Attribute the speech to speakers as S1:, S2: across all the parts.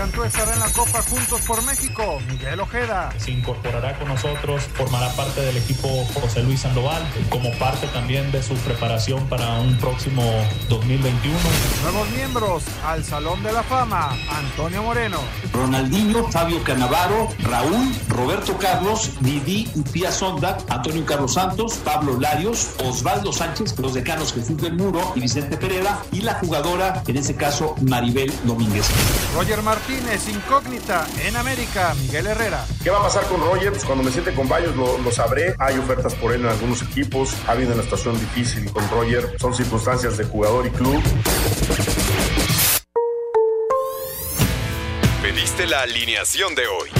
S1: Cantú estará en la Copa Juntos por México. Miguel Ojeda.
S2: Se incorporará con nosotros, formará parte del equipo José Luis Sandoval, como parte también de su preparación para un próximo 2021.
S1: Nuevos miembros al Salón de la Fama. Antonio Moreno.
S3: Ronaldinho, Fabio Canavaro, Raúl, Roberto Carlos, Didi Pía Sonda, Antonio Carlos Santos, Pablo Larios, Osvaldo Sánchez, los decanos Jesús del Muro y Vicente Pereira, y la jugadora, en ese caso, Maribel Domínguez.
S1: Roger Martínez, incógnita en América, Miguel Herrera.
S4: ¿Qué va a pasar con Roger? Pues cuando me siente con Bayos lo, lo sabré. Hay ofertas por él en algunos equipos. Ha habido una estación difícil con Roger. Son circunstancias de jugador y club.
S5: Pediste la alineación de hoy.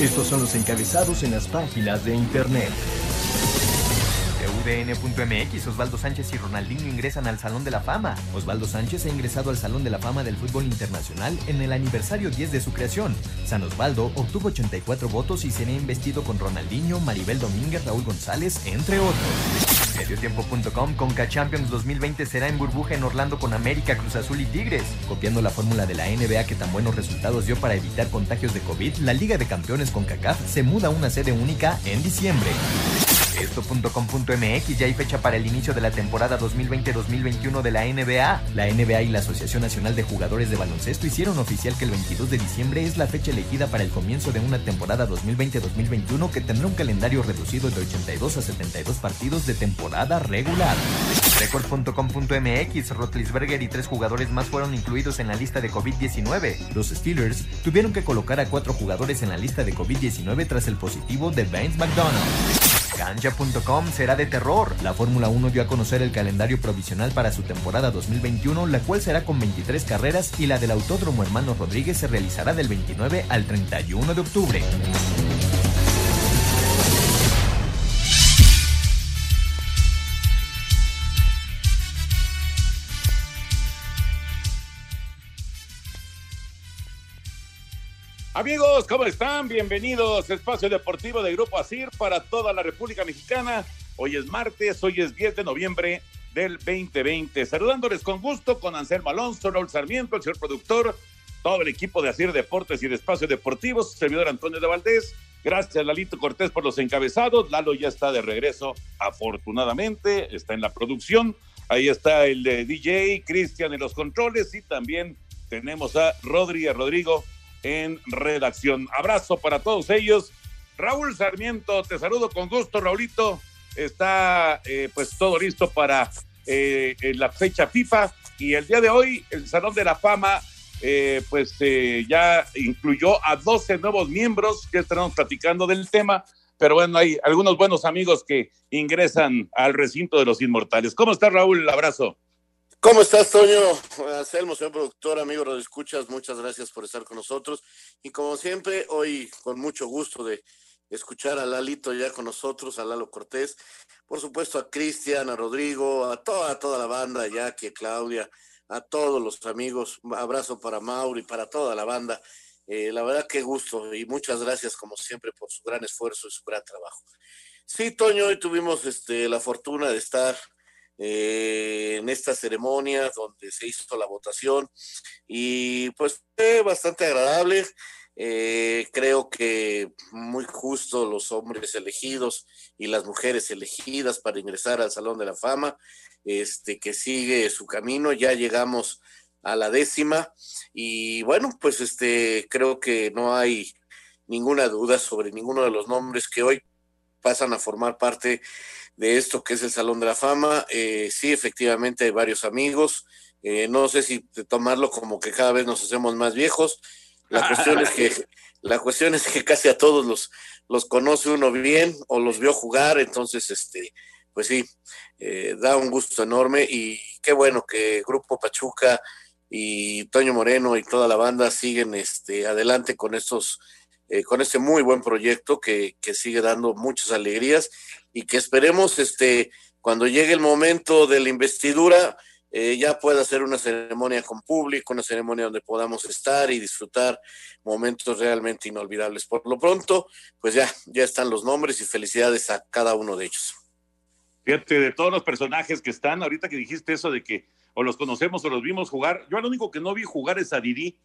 S6: Estos son los encabezados en las páginas de internet.
S7: UDN.mx, Osvaldo Sánchez y Ronaldinho ingresan al Salón de la Fama. Osvaldo Sánchez ha ingresado al Salón de la Fama del Fútbol Internacional en el aniversario 10 de su creación. San Osvaldo obtuvo 84 votos y será investido con Ronaldinho, Maribel Domínguez, Raúl González, entre otros. Mediotiempo.com Conca Champions 2020 será en burbuja en Orlando con América, Cruz Azul y Tigres. Copiando la fórmula de la NBA que tan buenos resultados dio para evitar contagios de COVID, la Liga de Campeones con CACAF se muda a una sede única en diciembre. Esto.com.mx ya hay fecha para el inicio de la temporada 2020-2021 de la NBA. La NBA y la Asociación Nacional de Jugadores de Baloncesto hicieron oficial que el 22 de diciembre es la fecha elegida para el comienzo de una temporada 2020-2021 que tendrá un calendario reducido de 82 a 72 partidos de temporada regular. Record.com.mx Rotlisberger y tres jugadores más fueron incluidos en la lista de COVID-19. Los Steelers tuvieron que colocar a cuatro jugadores en la lista de COVID-19 tras el positivo de Vince McDonald. Cancha.com será de terror. La Fórmula 1 dio a conocer el calendario provisional para su temporada 2021, la cual será con 23 carreras y la del Autódromo Hermano Rodríguez se realizará del 29 al 31 de octubre.
S8: Amigos, ¿cómo están? Bienvenidos a Espacio Deportivo de Grupo ASIR para toda la República Mexicana. Hoy es martes, hoy es 10 de noviembre del 2020. Saludándoles con gusto con Anselmo Alonso, Raúl Sarmiento, el señor productor, todo el equipo de ASIR Deportes y de Espacio Deportivo, su servidor Antonio de Valdés. Gracias, Lalito Cortés, por los encabezados. Lalo ya está de regreso, afortunadamente, está en la producción. Ahí está el de DJ, Cristian en los controles y también tenemos a Rodri, a Rodrigo en redacción. Abrazo para todos ellos. Raúl Sarmiento, te saludo con gusto, Raulito. Está eh, pues todo listo para eh, la fecha FIFA y el día de hoy el Salón de la Fama eh, pues ya incluyó a 12 nuevos miembros que estaremos platicando del tema, pero bueno, hay algunos buenos amigos que ingresan al recinto de los inmortales. ¿Cómo está Raúl? Abrazo.
S9: ¿Cómo estás, Toño? Anselmo, señor productor, amigo de Escuchas, muchas gracias por estar con nosotros. Y como siempre, hoy con mucho gusto de escuchar a Lalito ya con nosotros, a Lalo Cortés, por supuesto a Cristian, a Rodrigo, a toda, toda la banda, Jackie, a Claudia, a todos los amigos. Un abrazo para Mauri, para toda la banda. Eh, la verdad, qué gusto y muchas gracias, como siempre, por su gran esfuerzo y su gran trabajo. Sí, Toño, hoy tuvimos este, la fortuna de estar eh, en esta ceremonia donde se hizo la votación. Y pues fue bastante agradable. Eh, creo que muy justo los hombres elegidos y las mujeres elegidas para ingresar al Salón de la Fama, este que sigue su camino, ya llegamos a la décima. Y bueno, pues este creo que no hay ninguna duda sobre ninguno de los nombres que hoy pasan a formar parte de esto que es el Salón de la Fama. Eh, sí, efectivamente hay varios amigos. Eh, no sé si tomarlo como que cada vez nos hacemos más viejos. La cuestión es que la cuestión es que casi a todos los, los conoce uno bien o los vio jugar, entonces este, pues sí, eh, da un gusto enorme y qué bueno que Grupo Pachuca y Toño Moreno y toda la banda siguen este, adelante con estos, eh, con este muy buen proyecto que, que, sigue dando muchas alegrías y que esperemos este, cuando llegue el momento de la investidura, eh, ya pueda ser una ceremonia con público, una ceremonia donde podamos estar y disfrutar momentos realmente inolvidables. Por lo pronto, pues ya, ya están los nombres y felicidades a cada uno de ellos.
S8: Fíjate, de todos los personajes que están, ahorita que dijiste eso de que o los conocemos o los vimos jugar, yo lo único que no vi jugar es a Didi,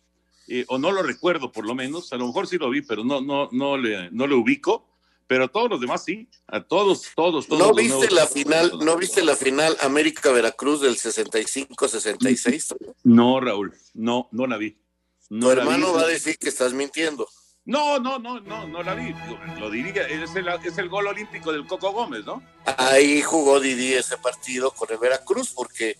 S8: eh, o no lo recuerdo por lo menos, a lo mejor sí lo vi, pero no, no, no, le, no le ubico pero todos los demás sí, a todos, todos, todos.
S9: ¿No viste la final, no viste la final América Veracruz del 65-66?
S8: No, Raúl, no, no la vi.
S9: No tu hermano va a decir que estás mintiendo.
S8: No, no, no, no, no la vi. Lo, diría, es el, es el gol olímpico del Coco Gómez, ¿no?
S9: Ahí jugó Didi ese partido con el Veracruz porque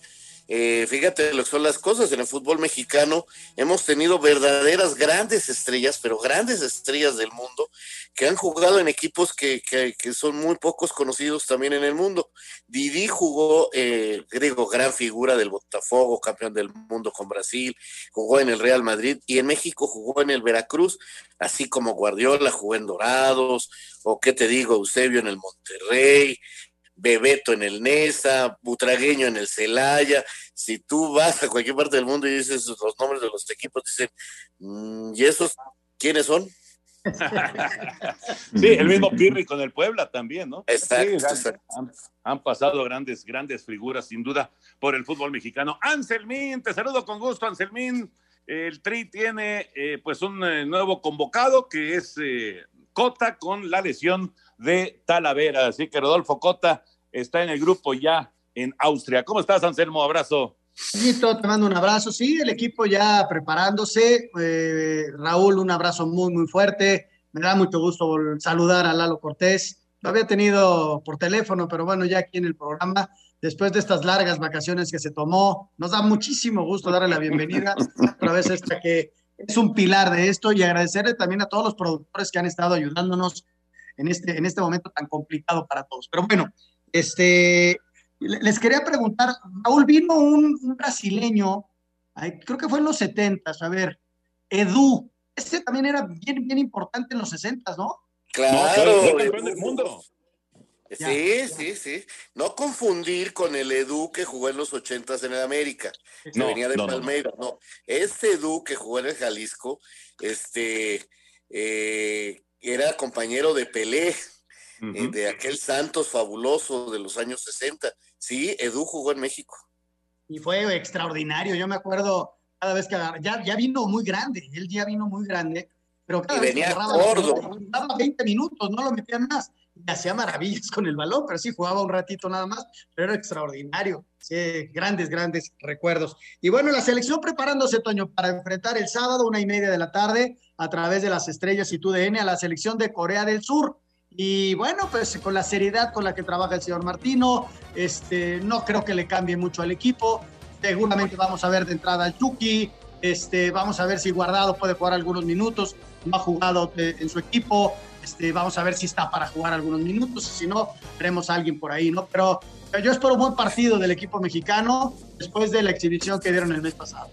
S9: eh, fíjate lo que son las cosas, en el fútbol mexicano hemos tenido verdaderas grandes estrellas, pero grandes estrellas del mundo, que han jugado en equipos que, que, son muy pocos conocidos también en el mundo. Didi jugó, eh, digo, gran figura del Botafogo, campeón del mundo con Brasil, jugó en el Real Madrid y en México jugó en el Veracruz, así como Guardiola jugó en Dorados, o qué te digo, Eusebio en el Monterrey, Bebeto en el Nesa, Butragueño en el Celaya. Si tú vas a cualquier parte del mundo y dices los nombres de los equipos, dicen, mm, ¿y esos quiénes son?
S8: sí, el mismo Pirri con el Puebla también, ¿no?
S9: Exacto.
S8: han, pasado grandes, grandes figuras, sin duda, por el fútbol mexicano. Anselmín, te saludo con gusto, Anselmín. El Tri tiene eh, pues un eh, nuevo convocado que es eh, Cota con la lesión de Talavera. Así que Rodolfo Cota está en el grupo ya en Austria. ¿Cómo estás, Anselmo? Abrazo.
S10: te mando un abrazo. Sí, el equipo ya preparándose. Eh, Raúl, un abrazo muy, muy fuerte. Me da mucho gusto saludar a Lalo Cortés. Lo había tenido por teléfono, pero bueno, ya aquí en el programa, después de estas largas vacaciones que se tomó, nos da muchísimo gusto darle la bienvenida otra vez esta que es un pilar de esto y agradecerle también a todos los productores que han estado ayudándonos en este, en este momento tan complicado para todos. Pero bueno, este, les quería preguntar, Raúl, vino un, brasileño, creo que fue en los 70, a ver, Edu, este también era bien, bien importante en los 60, ¿no?
S9: Claro, del mundo. Sí, sí, sí. No confundir con el Edu que jugó en los 80 en el América, que venía de Palmeiras. No, este Edu que jugó en el Jalisco, este, eh, era compañero de Pelé, eh, de aquel Santos fabuloso de los años 60. Sí, Edu jugó en México.
S10: Y fue extraordinario, yo me acuerdo cada vez que ya, ya vino muy grande, él ya vino muy grande, pero cada vez
S9: venía que gordo.
S10: daba 20 minutos, no lo metían más. Y hacía maravillas con el balón, pero sí jugaba un ratito nada más, pero era extraordinario. Sí, grandes, grandes recuerdos. Y bueno, la selección preparándose, Toño, para enfrentar el sábado, una y media de la tarde, a través de las estrellas y TUDN, a la selección de Corea del Sur. Y bueno, pues con la seriedad con la que trabaja el señor Martino, este, no creo que le cambie mucho al equipo. Seguramente vamos a ver de entrada al Chucky, este, vamos a ver si Guardado puede jugar algunos minutos, no ha jugado eh, en su equipo, este, vamos a ver si está para jugar algunos minutos, si no, veremos a alguien por ahí, ¿no? Pero yo espero un buen partido del equipo mexicano después de la exhibición que dieron el mes pasado.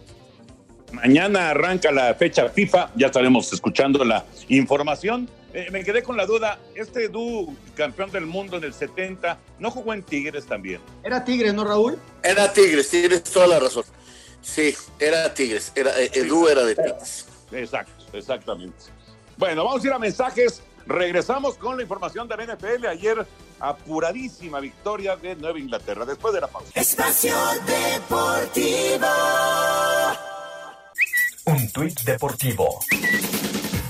S8: Mañana arranca la fecha FIFA, ya estaremos escuchando la información. Eh, me quedé con la duda, este Du, campeón del mundo en el 70, ¿no jugó en Tigres también?
S10: Era Tigres, ¿no, Raúl?
S9: Era Tigres, Tigres, toda la razón. Sí, era Tigres, era, eh, Edu era de Tigres.
S8: Exacto, exactamente. Bueno, vamos a ir a mensajes. Regresamos con la información de la NFL. Ayer, apuradísima victoria de Nueva Inglaterra. Después de la pausa.
S11: Espacio Deportivo.
S6: Un tuit deportivo.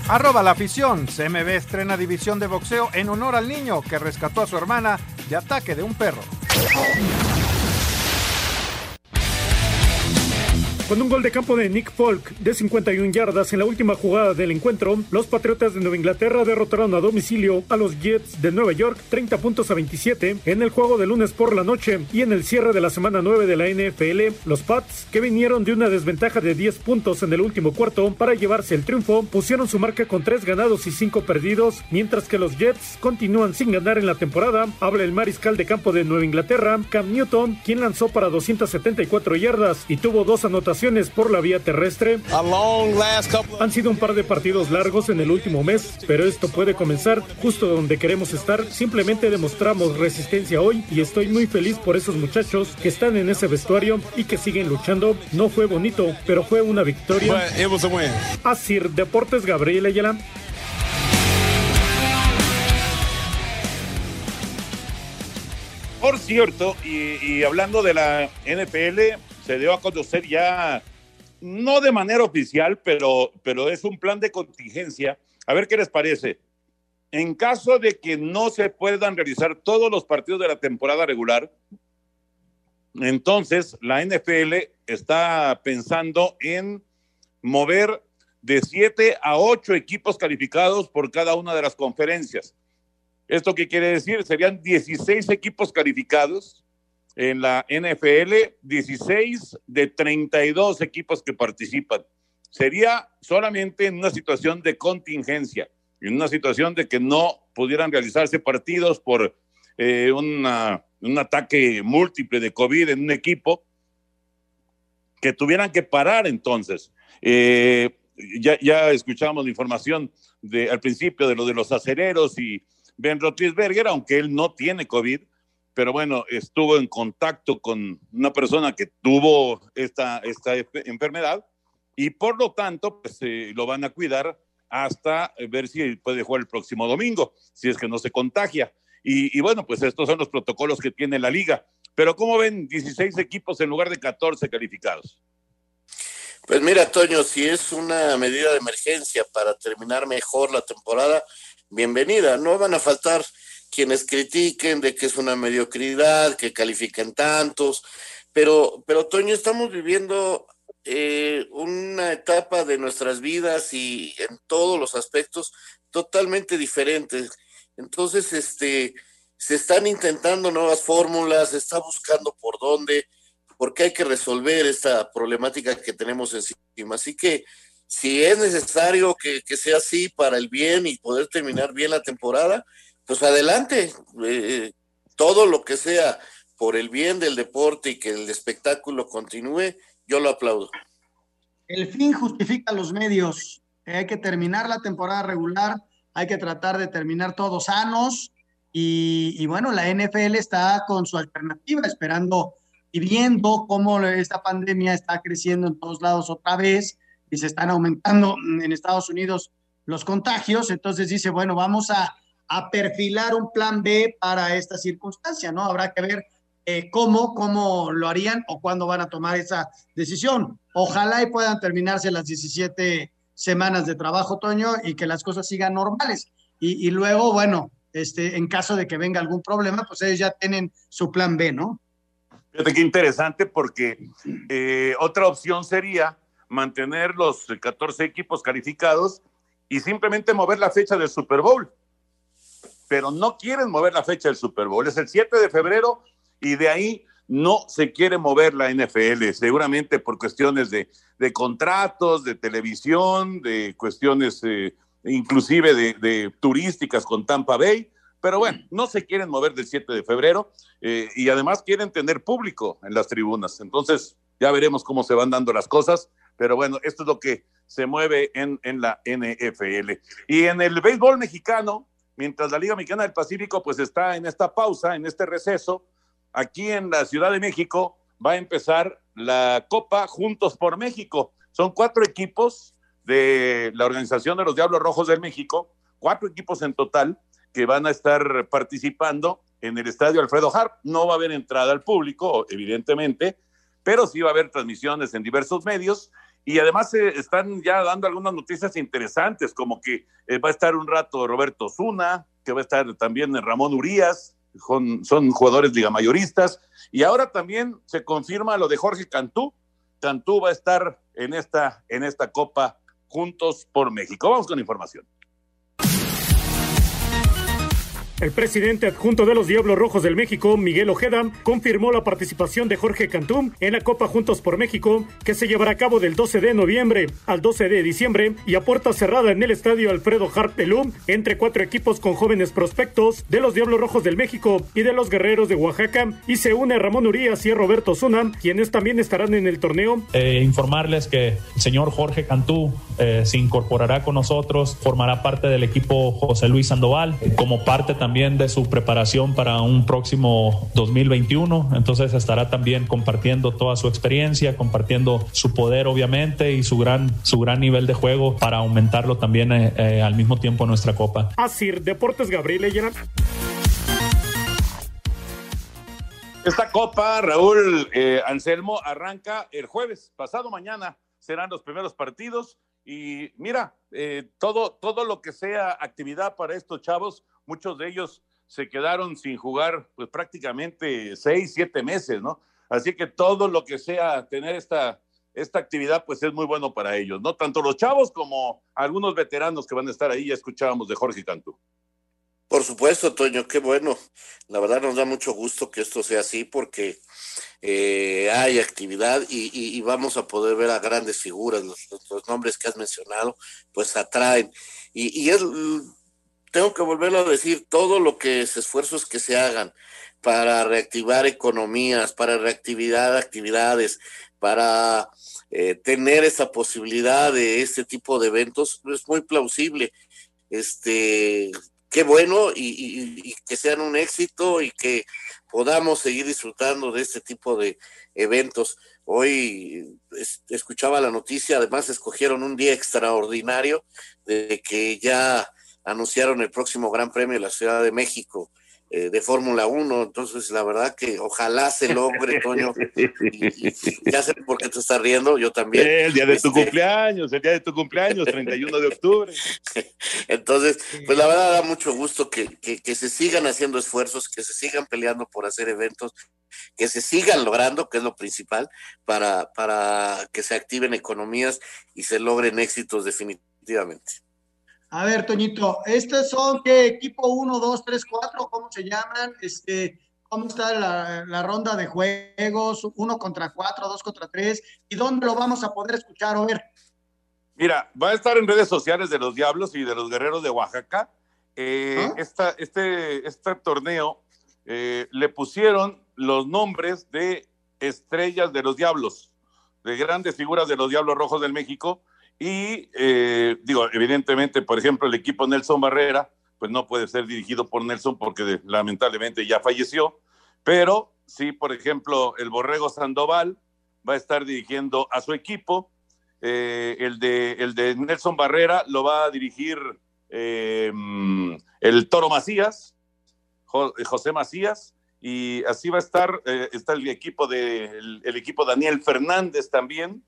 S1: Arroba la afición. CMB estrena división de boxeo en honor al niño que rescató a su hermana de ataque de un perro.
S12: Con un gol de campo de Nick Folk de 51 yardas en la última jugada del encuentro, los Patriotas de Nueva Inglaterra derrotaron a domicilio a los Jets de Nueva York 30 puntos a 27 en el juego de lunes por la noche y en el cierre de la semana 9 de la NFL, los Pats, que vinieron de una desventaja de 10 puntos en el último cuarto para llevarse el triunfo, pusieron su marca con 3 ganados y 5 perdidos, mientras que los Jets continúan sin ganar en la temporada. Habla el mariscal de campo de Nueva Inglaterra, Cam Newton, quien lanzó para 274 yardas y tuvo dos anotaciones por la vía terrestre. Han sido un par de partidos largos en el último mes, pero esto puede comenzar justo donde queremos estar. Simplemente demostramos resistencia hoy y estoy muy feliz por esos muchachos que están en ese vestuario y que siguen luchando. No fue bonito, pero fue una victoria. Así, Deportes Gabriel Ayala.
S8: Por cierto, y, hablando de la NFL, se dio a conocer ya, no de manera oficial, pero, pero es un plan de contingencia. A ver qué les parece. En caso de que no se puedan realizar todos los partidos de la temporada regular, entonces la NFL está pensando en mover de siete a ocho equipos calificados por cada una de las conferencias. ¿Esto qué quiere decir? Serían 16 equipos calificados en la NFL, 16 de 32 equipos que participan. Sería solamente en una situación de contingencia, en una situación de que no pudieran realizarse partidos por eh, un ataque múltiple de COVID en un equipo, que tuvieran que parar entonces. Eh, ya, ya escuchamos la información de, al principio de lo de los acereros y Ben Roethlisberger, aunque él no tiene COVID, pero bueno, estuvo en contacto con una persona que tuvo esta, esta enfermedad y por lo tanto, pues eh, lo van a cuidar hasta ver si puede jugar el próximo domingo, si es que no se contagia. Y, y, bueno, pues estos son los protocolos que tiene la liga. Pero ¿cómo ven 16 equipos en lugar de 14 calificados?
S9: Pues mira, Toño, si es una medida de emergencia para terminar mejor la temporada, bienvenida. No van a faltar quienes critiquen de que es una mediocridad, que califican tantos, pero, pero Toño, estamos viviendo eh, una etapa de nuestras vidas y en todos los aspectos totalmente diferentes. Entonces, este, se están intentando nuevas fórmulas, se está buscando por dónde, porque hay que resolver esta problemática que tenemos encima. Así que si es necesario que, sea así para el bien y poder terminar bien la temporada, pues adelante. Eh, todo lo que sea por el bien del deporte y que el espectáculo continúe, yo lo aplaudo.
S10: El fin justifica los medios. Hay que terminar la temporada regular, hay que tratar de terminar todos sanos y, y bueno, la NFL está con su alternativa, esperando y viendo cómo esta pandemia está creciendo en todos lados otra vez y se están aumentando en Estados Unidos los contagios, entonces dice, bueno, vamos a, perfilar un plan B para esta circunstancia, ¿no? Habrá que ver eh, cómo, cómo lo harían o cuándo van a tomar esa decisión. Ojalá y puedan terminarse las 17 semanas de trabajo, Toño, y que las cosas sigan normales. Y, luego, bueno, este, en caso de que venga algún problema, pues ellos ya tienen su plan B, ¿no?
S8: Fíjate qué interesante porque eh, otra opción sería mantener los 14 equipos calificados y simplemente mover la fecha del Super Bowl. Pero no quieren mover la fecha del Super Bowl. Es el 7 de febrero y de ahí no se quiere mover la NFL, seguramente por cuestiones de, contratos, de televisión, de cuestiones eh, inclusive de, turísticas con Tampa Bay. Pero bueno, no se quieren mover del 7 de febrero eh, y además quieren tener público en las tribunas. Entonces, ya veremos cómo se van dando las cosas. Pero bueno, esto es lo que se mueve en, en la NFL. Y en el béisbol mexicano, mientras la Liga Mexicana del Pacífico pues está en esta pausa, en este receso, aquí en la Ciudad de México va a empezar la Copa Juntos por México. Son cuatro equipos de la Organización de los Diablos Rojos del México, cuatro equipos en total que van a estar participando en el estadio Alfredo Harp. No va a haber entrada al público, evidentemente, pero sí va a haber transmisiones en diversos medios y además se están ya dando algunas noticias interesantes, como que eh, va a estar un rato Roberto Zuna, que va a estar también Ramón Urias, son, son jugadores ligamayoristas. Y ahora también se confirma lo de Jorge Cantú. Cantú va a estar en esta, en esta Copa Juntos por México. Vamos con información.
S12: El presidente adjunto de los Diablos Rojos del México, Miguel Ojeda, confirmó la participación de Jorge Cantú en la Copa Juntos por México, que se llevará a cabo del 12 de noviembre al 12 de diciembre y a puerta cerrada en el estadio Alfredo Harp Pelú, entre cuatro equipos con jóvenes prospectos de los Diablos Rojos del México y de los Guerreros de Oaxaca, y se une Ramón Urias y Roberto Zuna, quienes también estarán en el torneo.
S2: Eh, informarles que el señor Jorge Cantú eh, se incorporará con nosotros, formará parte del equipo José Luis Sandoval, como parte también de su preparación para un próximo 2021. Entonces estará también compartiendo toda su experiencia, compartiendo su poder obviamente y su gran, su gran nivel de juego para aumentarlo también eh, eh, al mismo tiempo en nuestra copa.
S12: Así, Deportes Gabriel
S8: Esta copa, Raúl eh, Anselmo, arranca el jueves, pasado mañana serán los primeros partidos. Y mira, eh, todo, todo lo que sea actividad para estos chavos, muchos de ellos se quedaron sin jugar pues prácticamente seis, siete meses, ¿no? Así que todo lo que sea tener esta, esta actividad, pues es muy bueno para ellos, ¿no? Tanto los chavos como algunos veteranos que van a estar ahí, ya escuchábamos de Jorge Cantú.
S9: Por supuesto, Toño, qué bueno. La verdad nos da mucho gusto que esto sea así porque eh, hay actividad y, y, vamos a poder ver a grandes figuras. Los, los nombres que has mencionado, pues atraen. Y, y, es, tengo que volverlo a decir, todo lo que es esfuerzos que se hagan para reactivar economías, para reactividad actividades, para eh, tener esa posibilidad de este tipo de eventos, es muy plausible. Este, qué bueno y, y, que sean un éxito y que podamos seguir disfrutando de este tipo de eventos. Hoy es, escuchaba la noticia, además escogieron un día extraordinario de que ya anunciaron el próximo Gran Premio de la Ciudad de México eh, de Fórmula 1, entonces la verdad que ojalá se logre, Toño, y, y, ya sé por qué te estás riendo, yo también.
S8: El día de este... tu cumpleaños, el día de tu cumpleaños, 31 de octubre.
S9: entonces, pues la verdad da mucho gusto que, que, que se sigan haciendo esfuerzos, que se sigan peleando por hacer eventos, que se sigan logrando, que es lo principal, para, para que se activen economías y se logren éxitos definitivamente.
S10: A ver, Toñito, ¿estos son qué equipo 1, 2, 3, 4? ¿Cómo se llaman? Este, ¿Cómo está la, la, ronda de juegos? ¿Uno contra cuatro, dos contra tres? ¿Y dónde lo vamos a poder escuchar o ver?
S8: Mira, va a estar en redes sociales de los Diablos y de los Guerreros de Oaxaca. Eh, ¿Ah? esta, este, este torneo eh, le pusieron los nombres de estrellas de los Diablos, de grandes figuras de los Diablos Rojos del México y eh, digo, evidentemente, por ejemplo, el equipo Nelson Barrera, pues no puede ser dirigido por Nelson porque lamentablemente ya falleció, pero sí, por ejemplo, el Borrego Sandoval va a estar dirigiendo a su equipo, eh, el, de, el de Nelson Barrera lo va a dirigir eh, el Toro Macías, José Macías, y así va a estar, eh, está el equipo de el equipo Daniel Fernández también,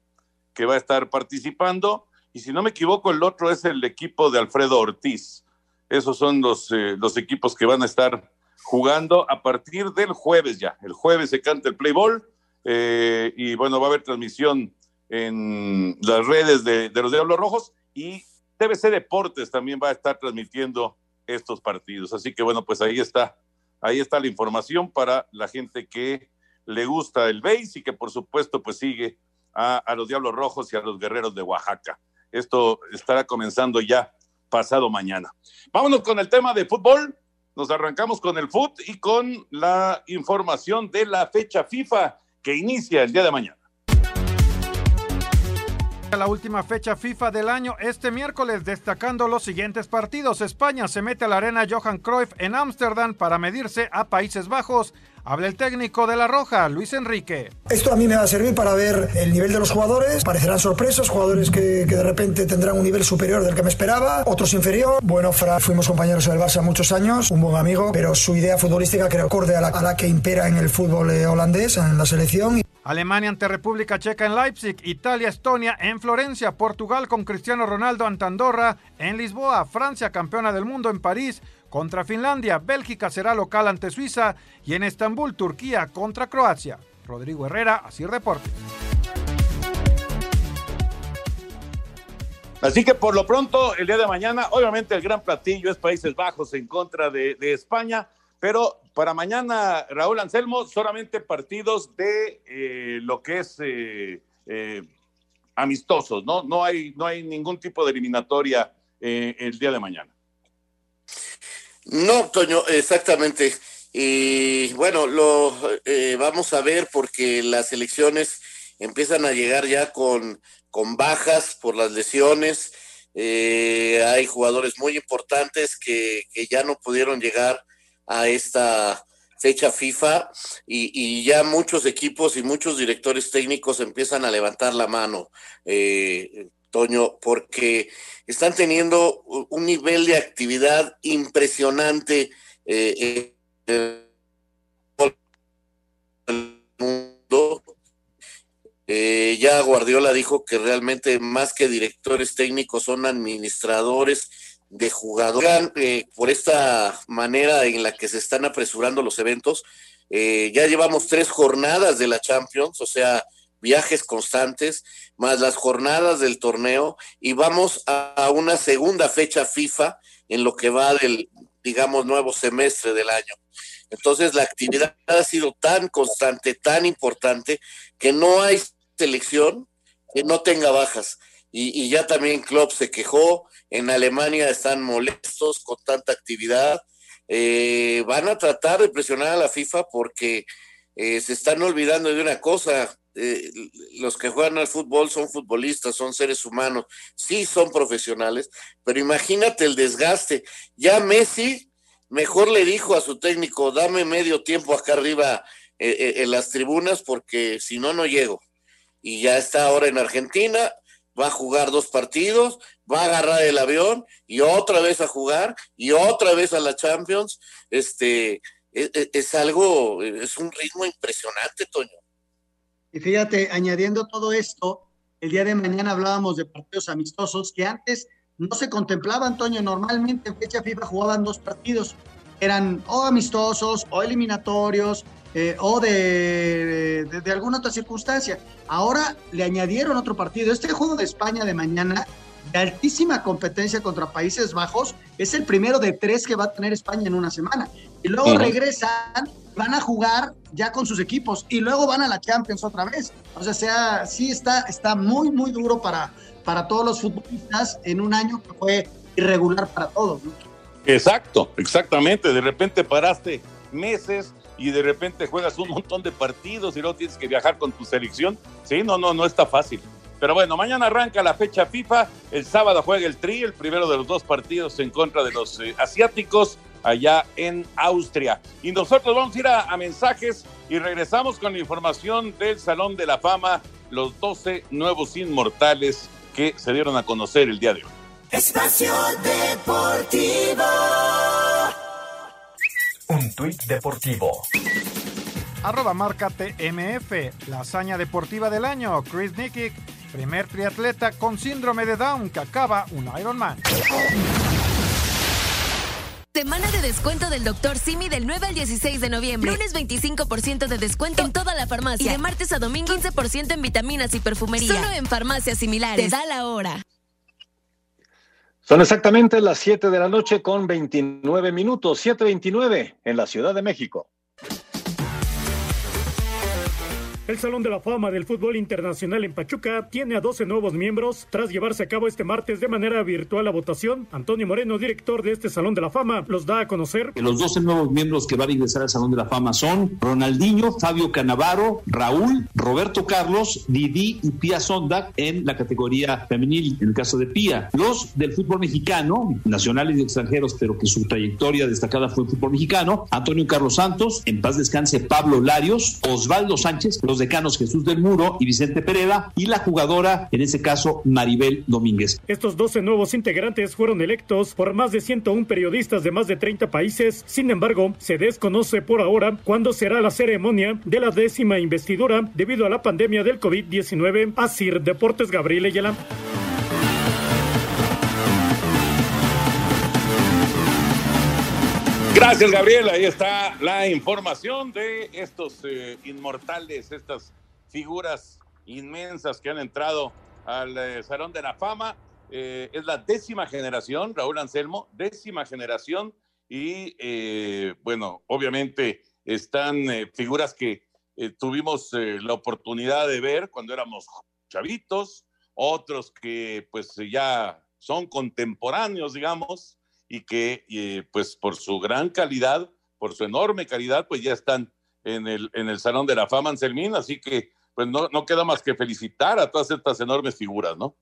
S8: que va a estar participando. Y si no me equivoco, el otro es el equipo de Alfredo Ortiz. Esos son los, eh, los equipos que van a estar jugando a partir del jueves ya. El jueves se canta el play ball eh, y bueno, va a haber transmisión en las redes de, de los Diablos Rojos y TBC Deportes también va a estar transmitiendo estos partidos. Así que bueno, pues ahí está, ahí está la información para la gente que le gusta el base y que por supuesto pues sigue a, los Diablos Rojos y a los Guerreros de Oaxaca. Esto estará comenzando ya pasado mañana. Vámonos con el tema de fútbol. Nos arrancamos con el fútbol y con la información de la fecha FIFA que inicia el día de mañana.
S1: La última fecha FIFA del año este miércoles destacando los siguientes partidos. España se mete a la arena Johan Cruyff en Ámsterdam para medirse a Países Bajos. Habla el técnico de La Roja, Luis Enrique.
S13: Esto a mí me va a servir para ver el nivel de los jugadores. Parecerán sorpresas, jugadores que, que de repente tendrán un nivel superior del que me esperaba, otros inferior. Bueno, Fra, fuimos compañeros en el Barça muchos años, un buen amigo, pero su idea futbolística creo acorde a la, a la que impera en el fútbol holandés, en la selección.
S1: Alemania ante República Checa en Leipzig, Italia, Estonia en Florencia, Portugal con Cristiano Ronaldo ante Andorra en Lisboa, Francia campeona del mundo en París contra Finlandia, Bélgica será local ante Suiza y en Estambul, Turquía contra Croacia. Rodrigo Herrera, Asir Deportes.
S8: Así que por lo pronto, el día de mañana, obviamente el gran platillo es Países Bajos en contra de, España, pero para mañana, Raúl Anselmo, solamente partidos de eh, lo que es eh, eh, amistosos, ¿no? No hay, no hay ningún tipo de eliminatoria el día de mañana.
S9: No, Toño, exactamente. Y bueno, lo vamos a ver porque las elecciones empiezan a llegar ya con con bajas por las lesiones. Eh, hay jugadores muy importantes que, ya no pudieron llegar a esta fecha FIFA y, ya muchos equipos y muchos directores técnicos empiezan a levantar la mano, eh, Toño, porque están teniendo un nivel de actividad impresionante eh, en el mundo eh, ya Guardiola dijo que realmente más que directores técnicos son administradores de jugadores. Eh, por esta manera en la que se están apresurando los eventos, eh, ya llevamos tres jornadas de la Champions, o sea, viajes constantes, más las jornadas del torneo, y vamos a una segunda fecha FIFA en lo que va del, digamos, nuevo semestre del año. Entonces, la actividad ha sido tan constante, tan importante, que no hay selección que no tenga bajas. Y, ya también Klopp se quejó, en Alemania están molestos con tanta actividad. Eh, van a tratar de presionar a la FIFA porque eh, se están olvidando de una cosa. Eh, los que juegan al fútbol son futbolistas, son seres humanos, sí son profesionales, pero imagínate el desgaste. Ya Messi mejor le dijo a su técnico, dame medio tiempo acá arriba en las tribunas porque si no, no llego y ya está ahora en Argentina, va a jugar dos partidos, va a agarrar el avión y otra vez a jugar y otra vez a la Champions. Este es, e, es algo, es un ritmo impresionante, Toño.
S10: Y fíjate, añadiendo todo esto, el día de mañana hablábamos de partidos amistosos que antes no se contemplaban, Toño. Normalmente en fecha FIFA jugaban dos partidos, eran o amistosos o eliminatorios eh, o de, de, alguna otra circunstancia. Ahora le añadieron otro partido. Este juego de España de mañana, de altísima competencia contra Países Bajos, es el primero de tres que va a tener España en una semana. Y luego regresan, van a jugar ya con sus equipos y luego van a la Champions otra vez. O sea, sea sí está, está muy, muy duro para, para todos los futbolistas en un año que fue irregular para todos.
S8: Exacto, exactamente. De repente paraste meses y de repente juegas un montón de partidos y luego tienes que viajar con tu selección. Sí, no, no, no está fácil. Pero bueno, mañana arranca la fecha FIFA, el sábado juega el Tri, el primero de los dos partidos en contra de los eh, asiáticos allá en Austria. Y nosotros vamos a ir a, a, mensajes y regresamos con la información del Salón de la Fama, los 12 nuevos inmortales que se dieron a conocer el día de hoy.
S11: Espacio Deportivo.
S6: Un tuit deportivo.
S1: Arroba marca TMF, la hazaña deportiva del año, Chris Nikic, primer triatleta con síndrome de Down que acaba un Ironman.
S14: Semana de descuento del Dr. Simi del 9 al 16 de noviembre. Lunes 25% de descuento en toda la farmacia. Y de martes a domingo 15% en vitaminas y perfumería. Solo en farmacias similares. Te da la hora.
S15: Son exactamente las 7 de la noche con 29 minutos, 7.29 en la Ciudad de México.
S12: El Salón de la Fama del Fútbol Internacional en Pachuca tiene a 12 nuevos miembros tras llevarse a cabo este martes de manera virtual la votación. Antonio Moreno, director de este Salón de la Fama, los da a conocer.
S3: Los 12 nuevos miembros que van a ingresar al Salón de la Fama son Ronaldinho, Fabio Canavaro, Raúl, Roberto Carlos, Didi y Pia Sonda en la categoría femenil, en el caso de Pia. Los del fútbol mexicano, nacionales y extranjeros, pero que su trayectoria destacada fue el fútbol mexicano, Antonio Carlos Santos, en paz descanse Pablo Larios, Osvaldo Sánchez, los decanos Jesús del Muro y Vicente Pereda y la jugadora, en ese caso, Maribel Domínguez.
S12: Estos 12 nuevos integrantes fueron electos por más de 101 periodistas de más de 30 países. Sin embargo, se desconoce por ahora cuándo será la ceremonia de la décima investidura debido a la pandemia del COVID-19. Asir Deportes Gabriel Ayala.
S8: Gracias, Gabriel. Ahí está la información de estos eh, inmortales, estas figuras inmensas que han entrado al eh, Salón de la Fama. eh, es la décima generación, Raúl Anselmo, décima generación, y bueno, obviamente están figuras que tuvimos la oportunidad de ver cuando éramos chavitos, otros que pues ya son contemporáneos, digamos, y que pues por su gran calidad, por su enorme calidad, pues ya están en el, en el Salón de la Fama Anselmín, así que pues no, no queda más que felicitar a todas estas enormes figuras, ¿no?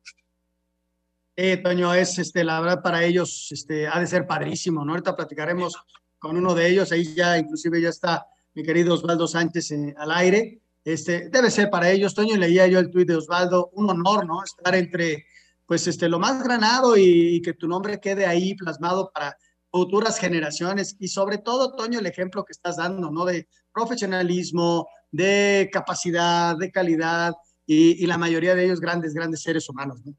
S10: Eh, Toño, es este, la verdad para ellos este, ha de ser padrísimo, ¿no? Ahorita platicaremos con uno de ellos, ahí ya inclusive ya está mi querido Osvaldo Sánchez eh, al aire. Este, debe ser para ellos, Toño, leía yo el tuit de Osvaldo, un honor, ¿no? Estar entre, pues, este, lo más granado y, que tu nombre quede ahí plasmado para futuras generaciones y sobre todo, Toño, el ejemplo que estás dando, ¿no? De profesionalismo, de capacidad, de calidad y, y la mayoría de ellos grandes, grandes seres humanos, ¿no?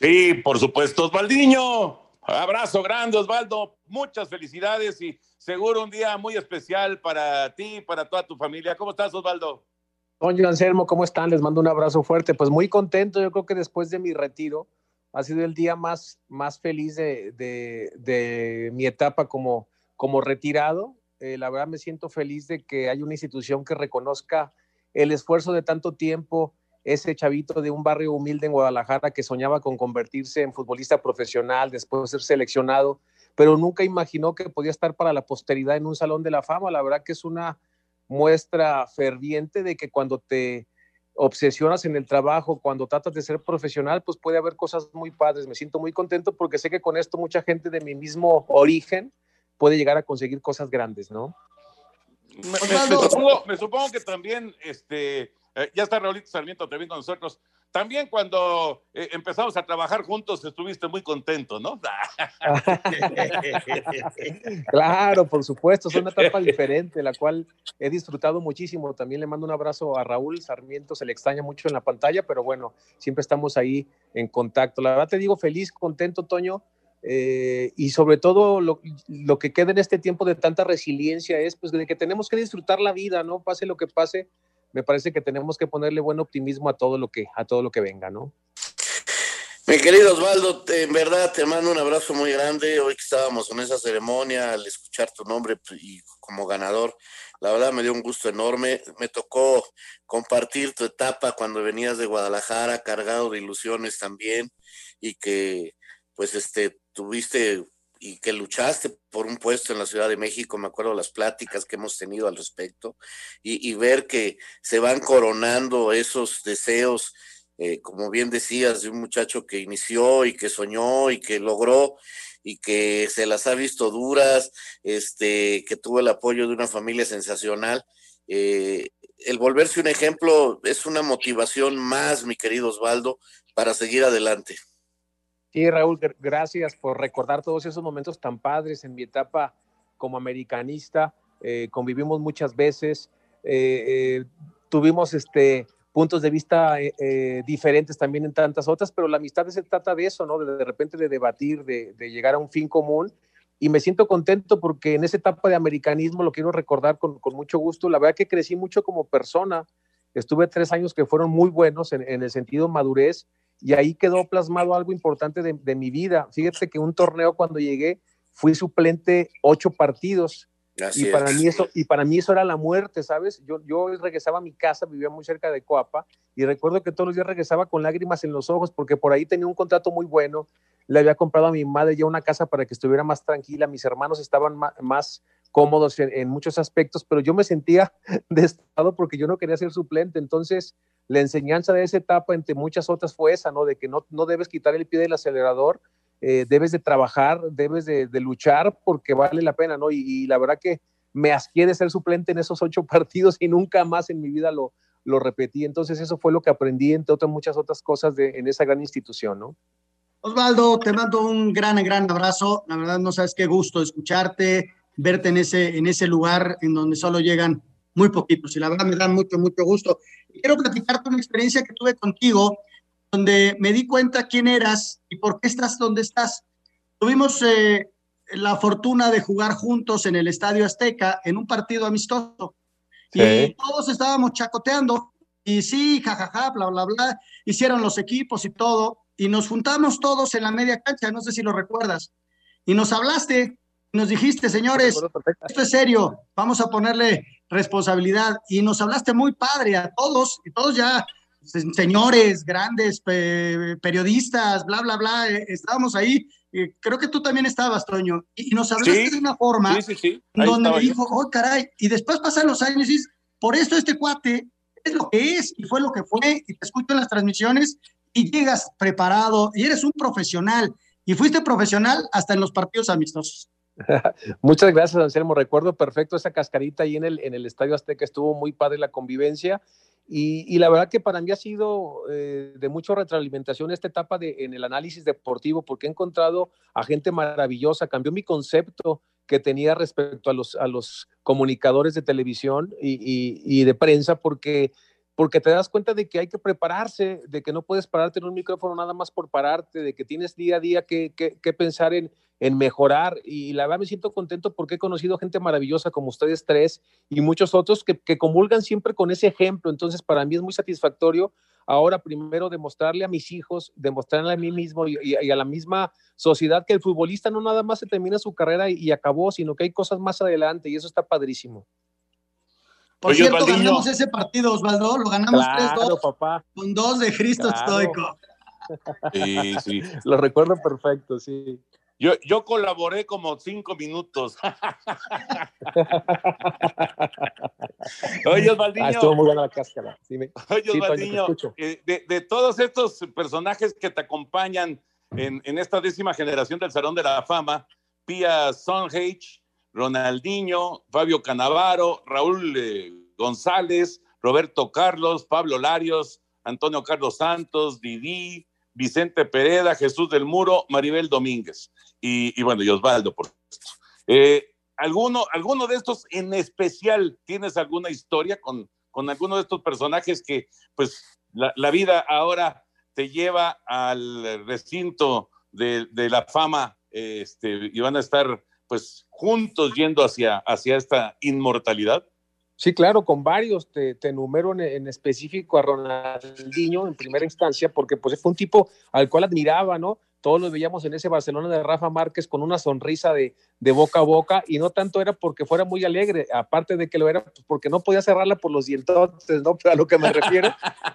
S8: Sí, por supuesto, Osvaldiño. Abrazo grande, Osvaldo. Muchas felicidades y seguro un día muy especial para ti y para toda tu familia. ¿Cómo estás, Osvaldo?
S16: Toño Anselmo, ¿cómo están? Les mando un abrazo fuerte. Pues muy contento. Yo creo que después de mi retiro ha sido el día más, más feliz de, de, mi etapa como, como retirado. Eh, la verdad me siento feliz de que hay una institución que reconozca el esfuerzo de tanto tiempo ese chavito de un barrio humilde en Guadalajara que soñaba con convertirse en futbolista profesional, después de ser seleccionado, pero nunca imaginó que podía estar para la posteridad en un salón de la fama. La verdad que es una muestra ferviente de que cuando te obsesionas en el trabajo, cuando tratas de ser profesional, pues puede haber cosas muy padres. Me siento muy contento porque sé que con esto mucha gente de mi mismo origen puede llegar a conseguir cosas grandes, ¿no?
S8: Me, supongo, me supongo, que también este, eh, ya está Raulito Sarmiento también con nosotros. También cuando eh, empezamos a trabajar juntos estuviste muy contento, ¿no?
S16: claro, por supuesto, es una etapa diferente, la cual he disfrutado muchísimo. También le mando un abrazo a Raúl Sarmiento, se le extraña mucho en la pantalla, pero bueno, siempre estamos ahí en contacto. La verdad te digo feliz, contento, Toño. Eh, y sobre todo lo, lo, que queda en este tiempo de tanta resiliencia es pues de que tenemos que disfrutar la vida, ¿no? Pase lo que pase, me parece que tenemos que ponerle buen optimismo a todo lo que, a todo lo que venga, ¿no?
S9: Mi querido Osvaldo, en verdad te mando un abrazo muy grande. Hoy que estábamos en esa ceremonia, al escuchar tu nombre pues, y como ganador, la verdad me dio un gusto enorme. Me tocó compartir tu etapa cuando venías de Guadalajara, cargado de ilusiones también, y que pues este tuviste y que luchaste por un puesto en la Ciudad de México, me acuerdo las pláticas que hemos tenido al respecto, y, ver que se van coronando esos deseos, eh, como bien decías, de un muchacho que inició y que soñó y que logró y que se las ha visto duras, este, que tuvo el apoyo de una familia sensacional. Eh, el volverse un ejemplo es una motivación más, mi querido Osvaldo, para seguir adelante.
S16: Sí, Raúl, gracias por recordar todos esos momentos tan padres en mi etapa como americanista. Eh, convivimos muchas veces, eh, eh, tuvimos este, puntos de vista diferentes también en tantas otras, pero la amistad se trata de eso, ¿no? De, de repente de debatir, de, de, llegar a un fin común. Y me siento contento porque en esa etapa de americanismo lo quiero recordar con, con mucho gusto. La verdad que crecí mucho como persona. Estuve tres años que fueron muy buenos en, en el sentido madurez y ahí quedó plasmado algo importante de, mi vida. Fíjate que un torneo cuando llegué fui suplente ocho partidos y para, mí eso, y para mí eso era la muerte, ¿sabes? Yo, yo regresaba a mi casa, vivía muy cerca de Coapa, y recuerdo que todos los días regresaba con lágrimas en los ojos porque por ahí tenía un contrato muy bueno, le había comprado a mi madre ya una casa para que estuviera más tranquila, mis hermanos estaban más, cómodos en, en, muchos aspectos, pero yo me sentía de estado porque yo no quería ser suplente, entonces la enseñanza de esa etapa, entre muchas otras, fue esa, ¿no? De que no, no debes quitar el pie del acelerador, eh, debes de trabajar, debes de, luchar porque vale la pena, ¿no? Y, la verdad que me asqué ser suplente en esos ocho partidos y nunca más en mi vida lo, lo repetí. Entonces eso fue lo que aprendí, entre otras muchas otras cosas, de, en esa gran institución, ¿no?
S10: Osvaldo, te mando un gran, gran abrazo. La verdad no sabes qué gusto escucharte, verte en ese, en ese lugar en donde solo llegan muy poquitos y la verdad me da mucho, mucho gusto. quiero platicarte una experiencia que tuve contigo donde me di cuenta quién eras y por qué estás donde estás. Tuvimos eh, la fortuna de jugar juntos en el Estadio Azteca en un partido amistoso y todos estábamos chacoteando y sí, jajaja, bla, bla, bla, hicieron los equipos y todo. y nos juntamos todos en la media cancha, no sé si lo recuerdas, y nos hablaste, nos dijiste, señores, esto es serio, vamos a ponerle responsabilidad, y nos hablaste muy padre a todos, y todos ya señores, grandes periodistas, bla, bla, bla, eh, estábamos ahí. creo que tú también estabas, Toño, y, nos hablaste de una forma donde me dijo, oh, caray, y después pasan los años y dices, por esto este cuate es lo que es y fue lo que fue, y te escucho en las transmisiones y llegas preparado y eres un profesional, y fuiste profesional hasta en los partidos amistosos.
S16: Muchas gracias, Anselmo. Recuerdo perfecto esa cascarita ahí en el, en Estadio Azteca, estuvo muy padre la convivencia. Y, la verdad que para mí ha sido eh, de mucha retroalimentación esta etapa en el análisis deportivo, porque he encontrado a gente maravillosa, cambió mi concepto que tenía respecto a los, comunicadores de televisión y, de prensa, porque, te das cuenta de que hay que prepararse, de que no puedes pararte en un micrófono nada más por pararte, de que tienes día a día que pensar en, en mejorar. Y la verdad me siento contento porque he conocido gente maravillosa como ustedes tres y muchos otros que, que comulgan siempre con ese ejemplo. Entonces, para mí es muy satisfactorio ahora primero demostrarle a mis hijos, demostrarle a mí mismo y, a la misma sociedad que el futbolista no nada más se termina su carrera y, acabó, sino que hay cosas más adelante y eso está padrísimo.
S10: Por cierto, ganamos ese partido, Osvaldo, lo ganamos 3-2 papá. con dos de Cristo Estoico.
S16: Sí, sí. lo recuerdo perfecto, sí.
S8: Yo, yo colaboré como cinco minutos. Oye, Osvaldiño. Ah,
S16: estuvo muy buena la cáscara.
S8: Oye, Osvaldiño, eh, de, todos estos personajes que te acompañan en, en, esta décima generación del Salón de la Fama, Pia Sonhage, Ronaldinho, Fabio Canavaro, Raúl eh, González, Roberto Carlos, Pablo Larios, Antonio Carlos Santos, Didi, Vicente Pereda, Jesús del Muro, Maribel Domínguez y, bueno, y Osvaldo, por supuesto. Eh, ¿alguno, ¿Alguno de estos en especial tienes alguna historia con, con alguno de estos personajes que pues la, vida ahora te lleva al recinto de, la fama este, y van a estar pues juntos yendo hacia, hacia esta inmortalidad?
S16: Sí, claro, con varios. Te, te enumero en, específico a Ronaldinho en primera instancia, porque pues fue un tipo al cual admiraba, ¿no? Todos lo veíamos en ese Barcelona de Rafa Márquez con una sonrisa de, boca a boca y no tanto era porque fuera muy alegre, aparte de que lo era pues, porque no podía cerrarla por los dientotes, ¿no? Pero a lo que me refiero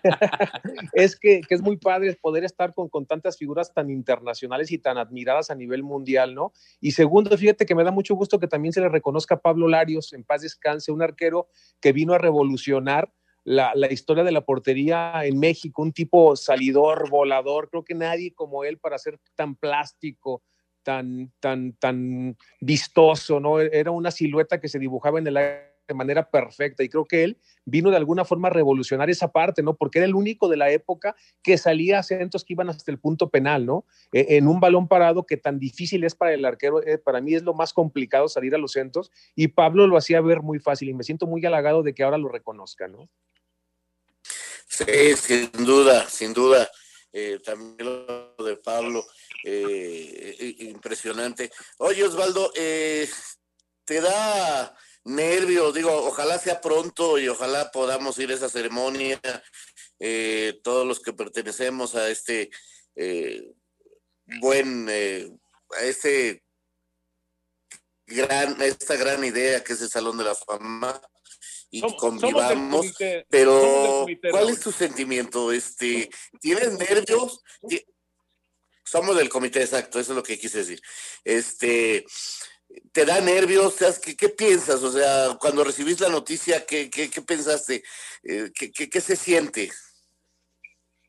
S16: es que, es muy padre poder estar con, con tantas figuras tan internacionales y tan admiradas a nivel mundial, ¿no? Y segundo, fíjate que me da mucho gusto que también se le reconozca a Pablo Larios, en paz descanse, un arquero que vino a revolucionar la, historia de la portería en México, un tipo salidor, volador, creo que nadie como él para ser tan plástico, tan, tan, tan vistoso, ¿no? Era una silueta que se dibujaba en el aire de manera perfecta y creo que él vino de alguna forma a revolucionar esa parte, ¿no? Porque era el único de la época que salía a centros que iban hasta el punto penal, ¿no? E, en un balón parado que tan difícil es para el arquero, eh, para mí es lo más complicado salir a los centros y Pablo lo hacía ver muy fácil y me siento muy halagado de que ahora lo reconozca, ¿no?
S9: Sí, sin duda, sin duda. Eh, también lo de Pablo, eh, impresionante. Oye, Osvaldo, ¿te da nervio? Digo, ojalá sea pronto y ojalá podamos ir a esa ceremonia, todos los que pertenecemos a este buen, a este gran, esta gran idea que es el Salón de la Fama y convivamos. pero, ¿cuál es tu sentimiento? Este, ¿Tienes nervios? Somos del comité, exacto, eso es lo que quise decir. Este, ¿Te da nervios? ¿Qué, qué piensas? O sea, cuando recibís la noticia, ¿qué, qué, qué pensaste? Eh, ¿qué, qué, se siente?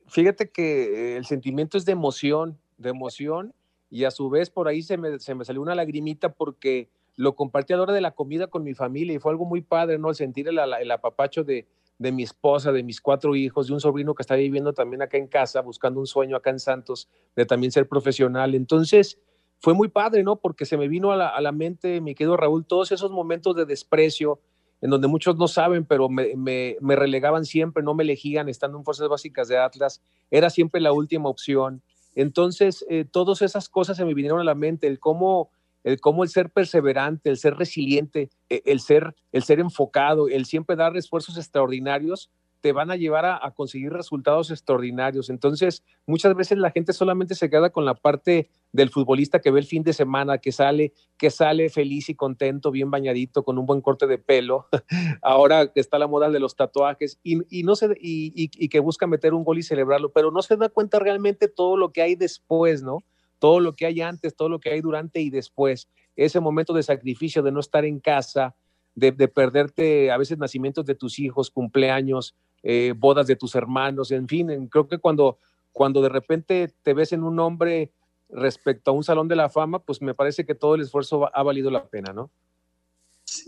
S16: Fíjate que el sentimiento es de emoción, de emoción, y a su vez por ahí se me, se me salió una lagrimita porque lo compartí a la hora de la comida con mi familia y fue algo muy padre, ¿no? El sentir el, apapacho de, de, mi esposa, de mis cuatro hijos, de un sobrino que está viviendo también acá en casa, buscando un sueño acá en Santos, de también ser profesional. Entonces, fue muy padre, ¿no? Porque se me vino a la, a la mente, mi querido Raúl, todos esos momentos de desprecio, en donde muchos no saben, pero me, me, me, relegaban siempre, no me elegían estando en Fuerzas Básicas de Atlas, era siempre la última opción. Entonces, eh, todas esas cosas se me vinieron a la mente, el cómo el cómo el ser perseverante, el ser resiliente, e, el ser, el ser enfocado, el siempre dar esfuerzos extraordinarios, te van a llevar a, conseguir resultados extraordinarios. Entonces, muchas veces la gente solamente se queda con la parte del futbolista que ve el fin de semana, que sale, que sale feliz y contento, bien bañadito, con un buen corte de pelo. Ahora está la moda de los tatuajes y, no y que busca meter un gol y celebrarlo, pero no se da cuenta realmente todo lo que hay después, ¿no? Todo lo que hay antes, todo lo que hay durante y después. Ese momento de sacrificio, de no estar en casa, de, de perderte a veces nacimientos de tus hijos, cumpleaños, eh, bodas de tus hermanos, en fin, creo que cuando, cuando de repente te ves en un hombre respecto a un salón de la fama, pues me parece que todo el esfuerzo ha valido la pena, ¿no?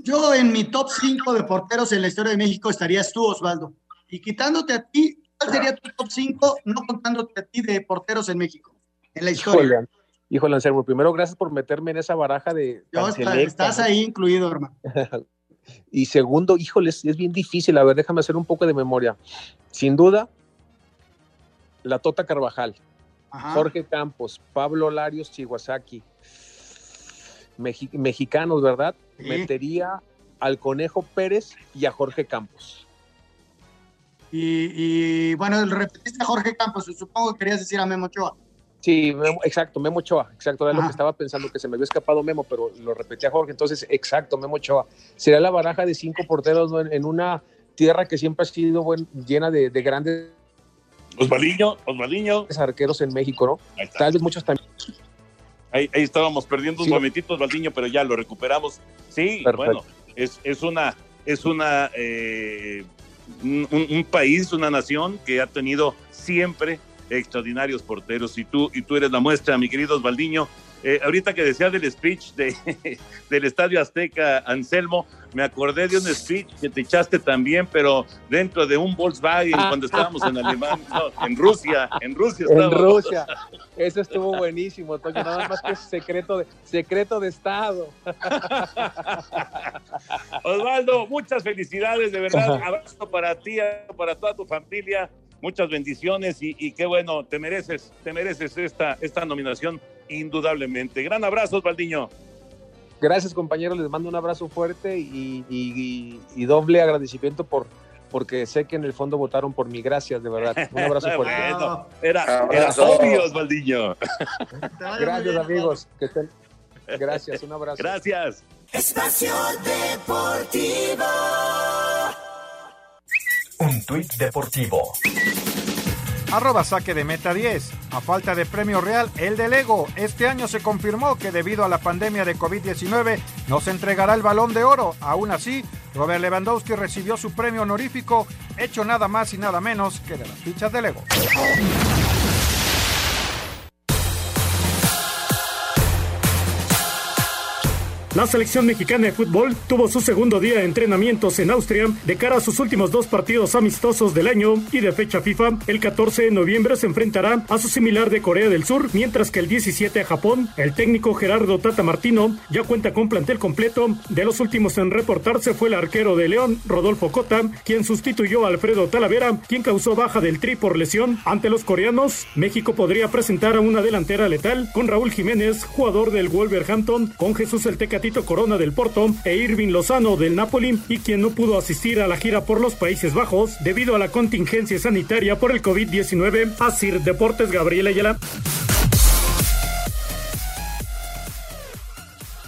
S10: Yo en mi top 5 de porteros en la historia de México estarías tú, Osvaldo. Y quitándote a ti, ¿cuál sería tu top 5, no contándote a ti de porteros en México, en la historia?
S16: Híjole, Anselmo, primero gracias por meterme en esa baraja de...
S10: Yo, estás ahí incluido, hermano.
S16: Y segundo, híjole, es bien difícil. A ver, déjame hacer un poco de memoria. Sin duda, la Tota Carvajal, Jorge Campos, Pablo Larios Chihuasaki, mexicanos, ¿verdad? Metería al Conejo Pérez y a Jorge Campos.
S10: Y, y bueno, repetiste a Jorge Campos, supongo que querías decir a Memo Ochoa.
S16: Sí, exacto, Memo Ochoa, exacto, era lo que estaba pensando, que se me había escapado Memo, pero lo repetí a Jorge, entonces, exacto, Memo Ochoa. Sería la baraja de cinco porteros en, una tierra que siempre ha sido llena de, grandes...
S8: Osvaldinho, Osvaldinho.
S16: Arqueros en México, ¿no? Tal vez muchos también.
S8: Ahí, estábamos perdiendo un momentito, Osvaldinho, pero ya lo recuperamos. Sí, bueno, es, es una, es una, eh, un país, una nación que ha tenido siempre extraordinarios porteros. Y tú, y tú eres la muestra, mi querido Osvaldiño. Eh, ahorita que decía del speech de, del Estadio Azteca, Anselmo, me acordé de un speech que te echaste también, pero dentro de un Volkswagen cuando estábamos en Alemania, en Rusia, en Rusia
S16: En Rusia, eso estuvo buenísimo, Toño, nada más que es secreto de, secreto de Estado.
S8: Osvaldo, muchas felicidades, de verdad, abrazo para ti, para toda tu familia, muchas bendiciones y, qué bueno, te mereces, te mereces esta, esta nominación indudablemente. Gran abrazo, Valdiño.
S16: Gracias, compañero, les mando un abrazo fuerte y, doble agradecimiento por, porque sé que en el fondo votaron por mí. Gracias, de verdad. Un abrazo fuerte.
S8: era, era obvio, Osvaldinho.
S16: Gracias, amigos. Gracias, un abrazo.
S8: Gracias.
S11: Espacio Deportivo.
S6: Un tuit deportivo.
S1: Arroba saque de meta 10. A falta de premio real, el del Ego. Este año se confirmó que debido a la pandemia de COVID-19 no se entregará el balón de oro. Aún así, Robert Lewandowski recibió su premio honorífico, hecho nada más y nada menos que de las fichas del Ego.
S12: La selección mexicana de fútbol tuvo su segundo día de entrenamientos en Austria de cara a sus últimos dos partidos amistosos del año y de fecha FIFA. El 14 de noviembre se enfrentará a su similar de Corea del Sur, mientras que el 17 a Japón. El técnico Gerardo Tata Martino ya cuenta con plantel completo. De los últimos en reportarse fue el arquero de León, Rodolfo Cota, quien sustituyó a Alfredo Talavera, quien causó baja del tri por lesión. Ante los coreanos, México podría presentar a una delantera letal con Raúl Jiménez, jugador del Wolverhampton, con Jesús El Tecate Corona del Porto e Irving Lozano del Napoli y quien no pudo asistir a la gira por los Países Bajos debido a la contingencia sanitaria por el COVID-19. Asir Deportes Gabriel Ayala.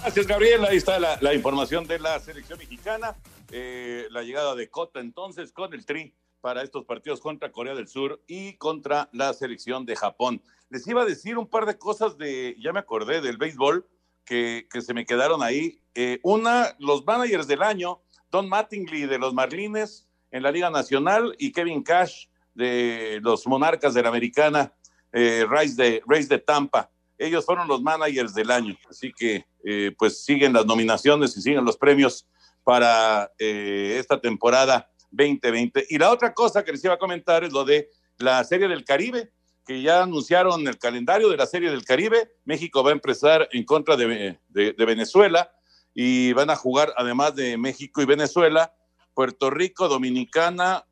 S8: Gracias, Gabriel. Ahí está la, información de la selección mexicana. Eh, la llegada de Cota entonces con el Tri para estos partidos contra Corea del Sur y contra la selección de Japón. Les iba a decir un par de cosas de, ya me acordé, del béisbol que, se me quedaron ahí. Eh, una, los managers del año, Don Mattingly de los Marlines en la Liga Nacional y Kevin Cash de los Monarcas de la Americana, eh, Rice, de, de Tampa. Ellos fueron los managers del año, así que eh, pues siguen las nominaciones y siguen los premios para esta temporada 2020. Y la otra cosa que les iba a comentar es lo de la Serie del Caribe que ya anunciaron el calendario de la Serie del Caribe. México va a empezar en contra de, Venezuela y van a jugar, además de México y Venezuela, Puerto Rico, Dominicana,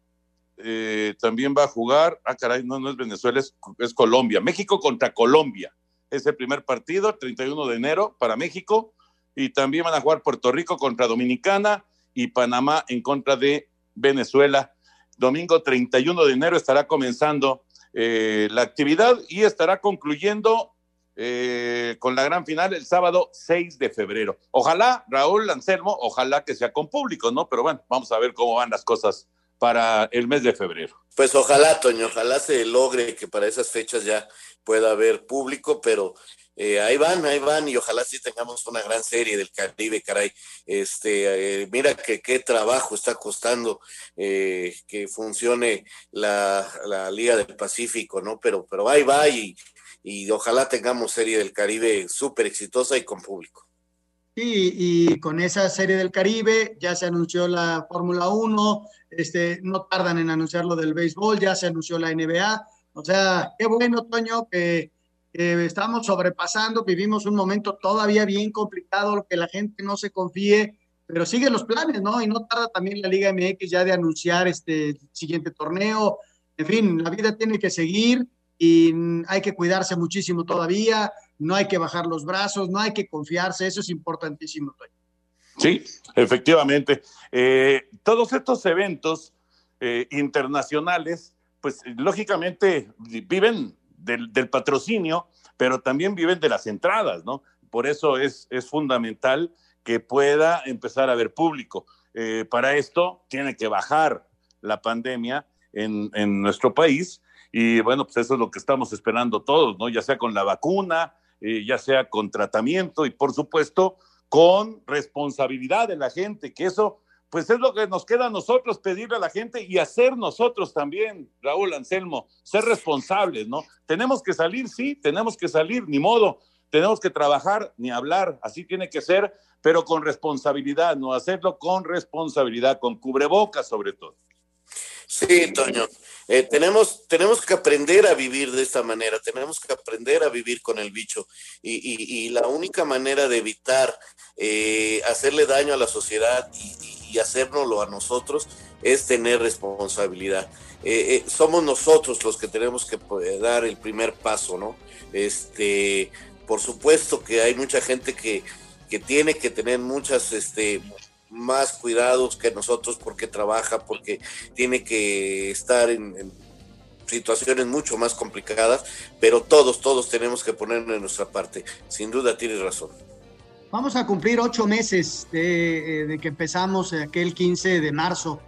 S8: eh, también va a jugar, ah, caray, no, no es Venezuela, es, es, Colombia. México contra Colombia. Es el primer partido, 31 de enero para México. Y también van a jugar Puerto Rico contra Dominicana y Panamá en contra de Venezuela. domingo 31 de enero estará comenzando eh, la actividad y estará concluyendo eh, con la gran final el sábado 6 de febrero. Ojalá, Raúl Anselmo, ojalá que sea con público, ¿no? Pero bueno, vamos a ver cómo van las cosas para el mes de febrero.
S9: Pues ojalá, Toño, ojalá se logre que para esas fechas ya pueda haber público, pero eh, ahí van, ahí van, y ojalá sí tengamos una gran serie del Caribe, caray. Este, eh, mira que qué trabajo está costando eh, que funcione la, la, Liga del Pacífico, ¿no? Pero, pero ahí va y, y ojalá tengamos serie del Caribe súper exitosa y con público.
S10: Sí, y con esa serie del Caribe ya se anunció la Fórmula 1, este, no tardan en anunciar lo del béisbol, ya se anunció la NBA. O sea, qué bueno, Toño, que, estamos sobrepasando, vivimos un momento todavía bien complicado, que la gente no se confíe, pero sigue los planes, ¿no? Y no tarda también la Liga MX ya de anunciar este siguiente torneo. En fin, la vida tiene que seguir y hay que cuidarse muchísimo todavía, no hay que bajar los brazos, no hay que confiarse, eso es importantísimo.
S8: Sí, efectivamente. Eh, todos estos eventos eh, internacionales, pues lógicamente viven del, patrocinio, pero también viven de las entradas, ¿no? Por eso es, es fundamental que pueda empezar a haber público. Eh, para esto tiene que bajar la pandemia en, en, nuestro país y bueno, pues eso es lo que estamos esperando todos, ¿no? Ya sea con la vacuna, ya sea con tratamiento y por supuesto con responsabilidad de la gente, que eso pues es lo que nos queda a nosotros pedirle a la gente y hacer nosotros también, Raúl Anselmo, ser responsables, ¿no? Tenemos que salir, sí, tenemos que salir, ni modo, tenemos que trabajar, ni hablar, así tiene que ser, pero con responsabilidad, no hacerlo con responsabilidad, con cubrebocas sobre todo.
S9: Sí, Toño. Eh, tenemos, tenemos que aprender a vivir de esta manera, tenemos que aprender a vivir con el bicho. Y, la única manera de evitar eh, hacerle daño a la sociedad y, y, hacérnoslo a nosotros es tener responsabilidad. Eh, somos nosotros los que tenemos que dar el primer paso, ¿no? Este, por supuesto que hay mucha gente que, que tiene que tener muchas este, más cuidados que nosotros porque trabaja, porque tiene que estar en, situaciones mucho más complicadas, pero todos, todos tenemos que poner en nuestra parte. Sin duda tienes razón.
S10: Vamos a cumplir ocho meses de, eh, de, que empezamos aquel 15 de marzo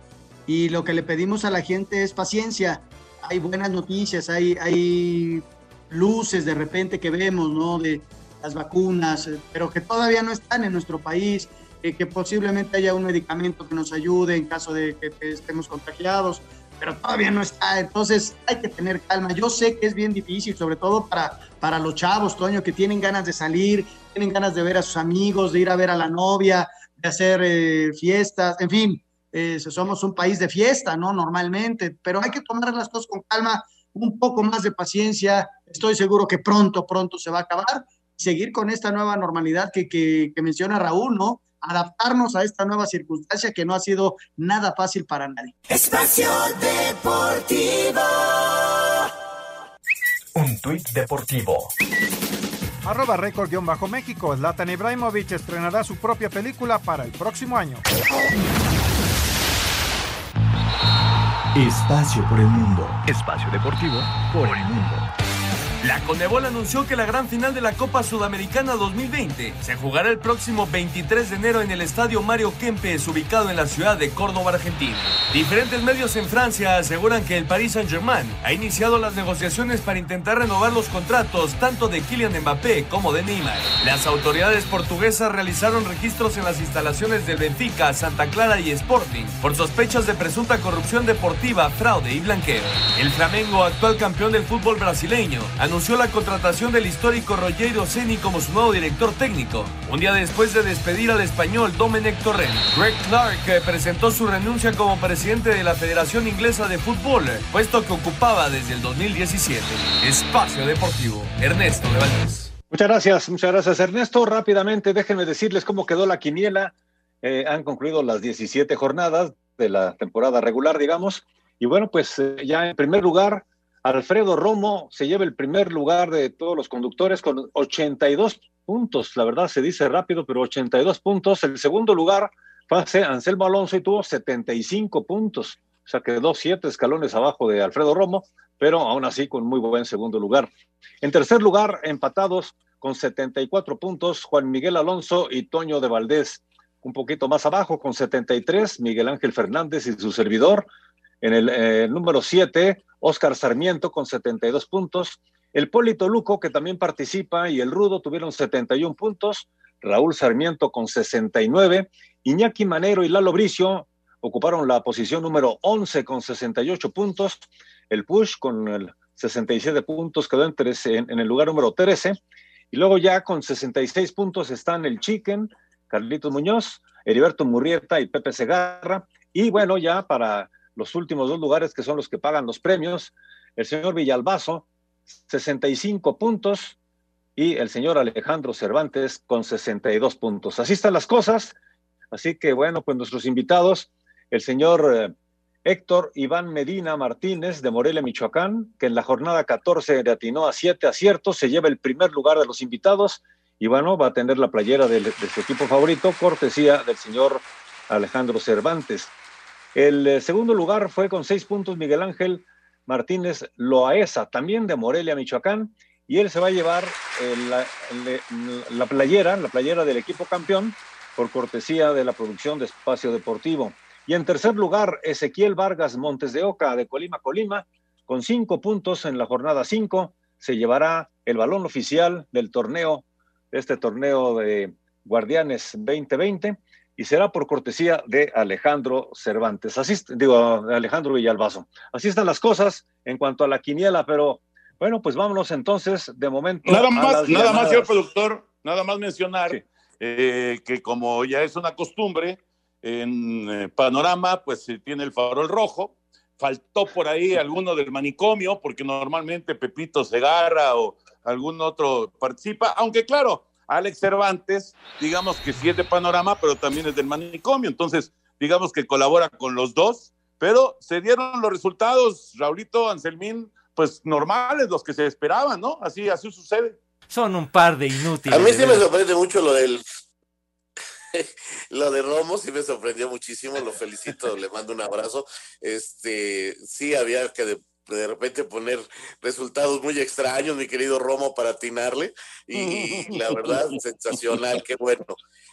S10: y lo que le pedimos a la gente es paciencia. Hay buenas noticias, hay, hay luces de repente que vemos, ¿no? De las vacunas, eh, pero que todavía no están en nuestro país eh, que posiblemente haya un medicamento que nos ayude en caso de que estemos contagiados, pero todavía no está. Entonces hay que tener calma. Yo sé que es bien difícil, sobre todo para, para los chavos, Toño, que tienen ganas de salir, tienen ganas de ver a sus amigos, de ir a ver a la novia, de hacer eh, fiestas, en fin. Eh, somos un país de fiesta, ¿no? Normalmente, pero hay que tomar las cosas con calma, un poco más de paciencia. Estoy seguro que pronto, pronto se va a acabar. Seguir con esta nueva normalidad que, que, que menciona Raúl, ¿no? Adaptarnos a esta nueva circunstancia que no ha sido nada fácil para nadie.
S11: Espacio Deportivo.
S6: Un tuit deportivo.
S1: Arroba récord-méxico. Zlatan Ibrahimovic estrenará su propia película para el próximo año.
S6: Espacio por el mundo. Espacio deportivo por el mundo.
S17: La Conebol anunció que la gran final de la Copa Sudamericana 2020 se jugará el próximo 23 de enero en el Estadio Mario Kempes, ubicado en la ciudad de Córdoba, Argentina. Diferentes medios en Francia aseguran que el Paris Saint-Germain ha iniciado las negociaciones para intentar renovar los contratos tanto de Kylian Mbappé como de Neymar. Las autoridades portuguesas realizaron registros en las instalaciones del Benfica, Santa Clara y Sporting por sospechas de presunta corrupción deportiva, fraude y blanqueo. El Flamengo, actual campeón del fútbol brasileño, anunció la contratación del histórico Rogero Ceni como su nuevo director técnico, un día después de despedir al español Domenech Torrent. Greg Clark eh, presentó su renuncia como presidente de la Federación Inglesa de Fútbol, puesto que ocupaba desde el 2017. Espacio Deportivo, Ernesto de.
S15: Muchas gracias, muchas gracias Ernesto. Rápidamente déjenme decirles cómo quedó la quiniela. Eh, han concluido las 17 jornadas de la temporada regular, digamos. Y bueno, pues eh, ya en primer lugar, Alfredo Romo se lleva el primer lugar de todos los conductores con 82 puntos. La verdad se dice rápido, pero 82 puntos. El segundo lugar fue Anselmo Alonso y tuvo 75 puntos. o sea, quedó siete escalones abajo de Alfredo Romo, pero aún así con muy buen segundo lugar. En tercer lugar, empatados con 74 puntos, Juan Miguel Alonso y Toño de Valdés. Un poquito más abajo, con 73, Miguel Ángel Fernández y su servidor. En el eh, número 7, Oscar Sarmiento con 72 puntos. El Polito Luco, que también participa, y el Rudo tuvieron 71 puntos. Raúl Sarmiento con 69. Iñaki Manero y Lalo Bricio ocuparon la posición número 11 con 68 puntos. El Push con el 67 puntos quedó en, en, el lugar número 13. Y luego ya con 66 puntos están el Chicken, Carlitos Muñoz, Heriberto Murrieta y Pepe Segarra. Y bueno, ya para los últimos dos lugares que son los que pagan los premios, el señor Villalbazo, 65 puntos, y el señor Alejandro Cervantes con 62 puntos. Así están las cosas. Así que bueno, pues nuestros invitados, el señor eh, Héctor Iván Medina Martínez de Morelia, Michoacán, que en la jornada 14 le atinó a siete aciertos, se lleva el primer lugar de los invitados y bueno, va a tener la playera de, su equipo favorito, cortesía del señor Alejandro Cervantes. El eh, segundo lugar fue con seis puntos Miguel Ángel Martínez Loaesa, también de Morelia, Michoacán, y él se va a llevar eh, la, playera, la playera del equipo campeón, por cortesía de la producción de Espacio Deportivo. Y en tercer lugar, Ezequiel Vargas Montes de Oca, de Colima, Colima, con cinco puntos en la jornada cinco, se llevará el balón oficial del torneo, este torneo de Guardianes 2020, y será por cortesía de Alejandro Cervantes. Así, digo, de Alejandro Villalbazo. Así están las cosas en cuanto a la quiniela, pero bueno, pues vámonos entonces de momento.
S8: Nada más, nada más, señor productor, nada más mencionar eh, que como ya es una costumbre, en eh, Panorama, pues se tiene el farol rojo. Faltó por ahí alguno del manicomio, porque normalmente Pepito Segarra o algún otro participa, aunque claro, Alex Cervantes, digamos que sí es de Panorama, pero también es del manicomio, entonces digamos que colabora con los dos, pero se dieron los resultados, Raulito Anselmín, pues normales, los que se esperaban, ¿no? Así, así sucede.
S18: Son un par de inútiles.
S9: A mí sí me sorprende mucho lo del lo de Romo sí me sorprendió muchísimo, lo felicito, le mando un abrazo. Este, sí había que de, repente poner resultados muy extraños, mi querido Romo, para atinarle. Y, la verdad, sensacional, qué bueno.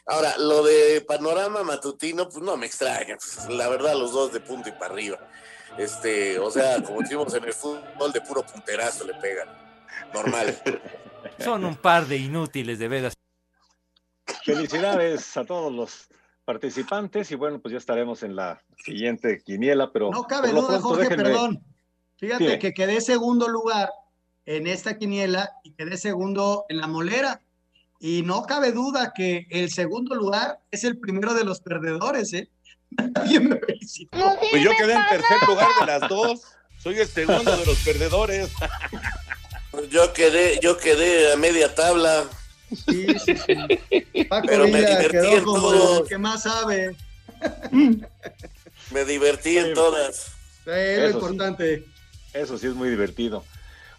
S9: Ahora, lo de panorama matutino, pues no me extraña. Pues, la verdad, los dos de punto y para arriba. Este, o sea, como decimos en el fútbol, de puro punterazo le pegan. Normal.
S18: Son un par de inútiles, de veras.
S15: Felicidades a todos los participantes y bueno, pues ya estaremos en la siguiente quiniela, pero...
S10: No cabe duda, Jorge, perdón. Fíjate que quedé segundo lugar en esta quiniela y quedé segundo en la molera. Y no cabe duda que el segundo lugar es el primero de los perdedores, ¿eh?
S8: pues yo quedé en tercer lugar de las dos. Soy el segundo de los perdedores.
S9: yo quedé, yo quedé a media tabla.
S10: Sí, sí, sí. Pero me divertí en todo. El que más sabe.
S9: me divertí en todas.
S10: es lo importante.
S15: Eso sí es muy divertido.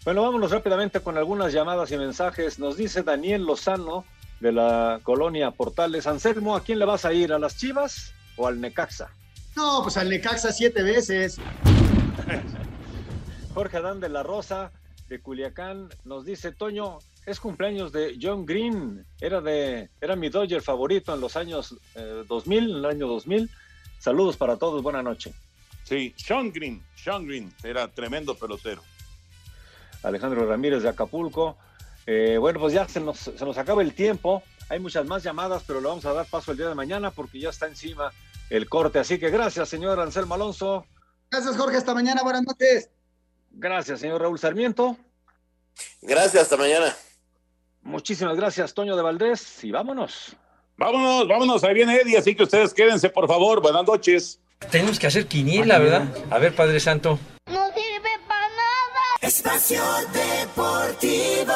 S15: Bueno, vámonos rápidamente con algunas llamadas y mensajes. Nos dice Daniel Lozano de la colonia Portales. Anselmo, ¿a quién le vas a ir? ¿A las Chivas? o al Necaxa?
S10: No, pues al Necaxa siete veces.
S15: Jorge Adán de la Rosa, de Culiacán, nos dice, Toño, es cumpleaños de John Green, era, de, era mi Dodger favorito en los años 2000, eh, en el año 2000. Saludos para todos, buena noche.
S8: Sí, Sean Green, Sean Green, era tremendo pelotero.
S15: Alejandro Ramírez de Acapulco. Eh, bueno, pues ya se nos, se nos acaba el tiempo. Hay muchas más llamadas, pero le vamos a dar paso el día de mañana porque ya está encima el corte. Así que gracias, señor Anselmo Alonso.
S10: Gracias, Jorge. Hasta mañana. Buenas noches.
S15: Gracias, señor Raúl Sarmiento.
S9: Gracias, hasta mañana.
S15: Muchísimas gracias, Toño de Valdés. Y vámonos.
S8: Vámonos, vámonos. Ahí viene Eddie, así que ustedes quédense, por favor. Buenas noches.
S18: Tenemos que hacer quiniela, ¿verdad? A ver, Padre Santo.
S11: No sirve para nada. Espacio Deportivo.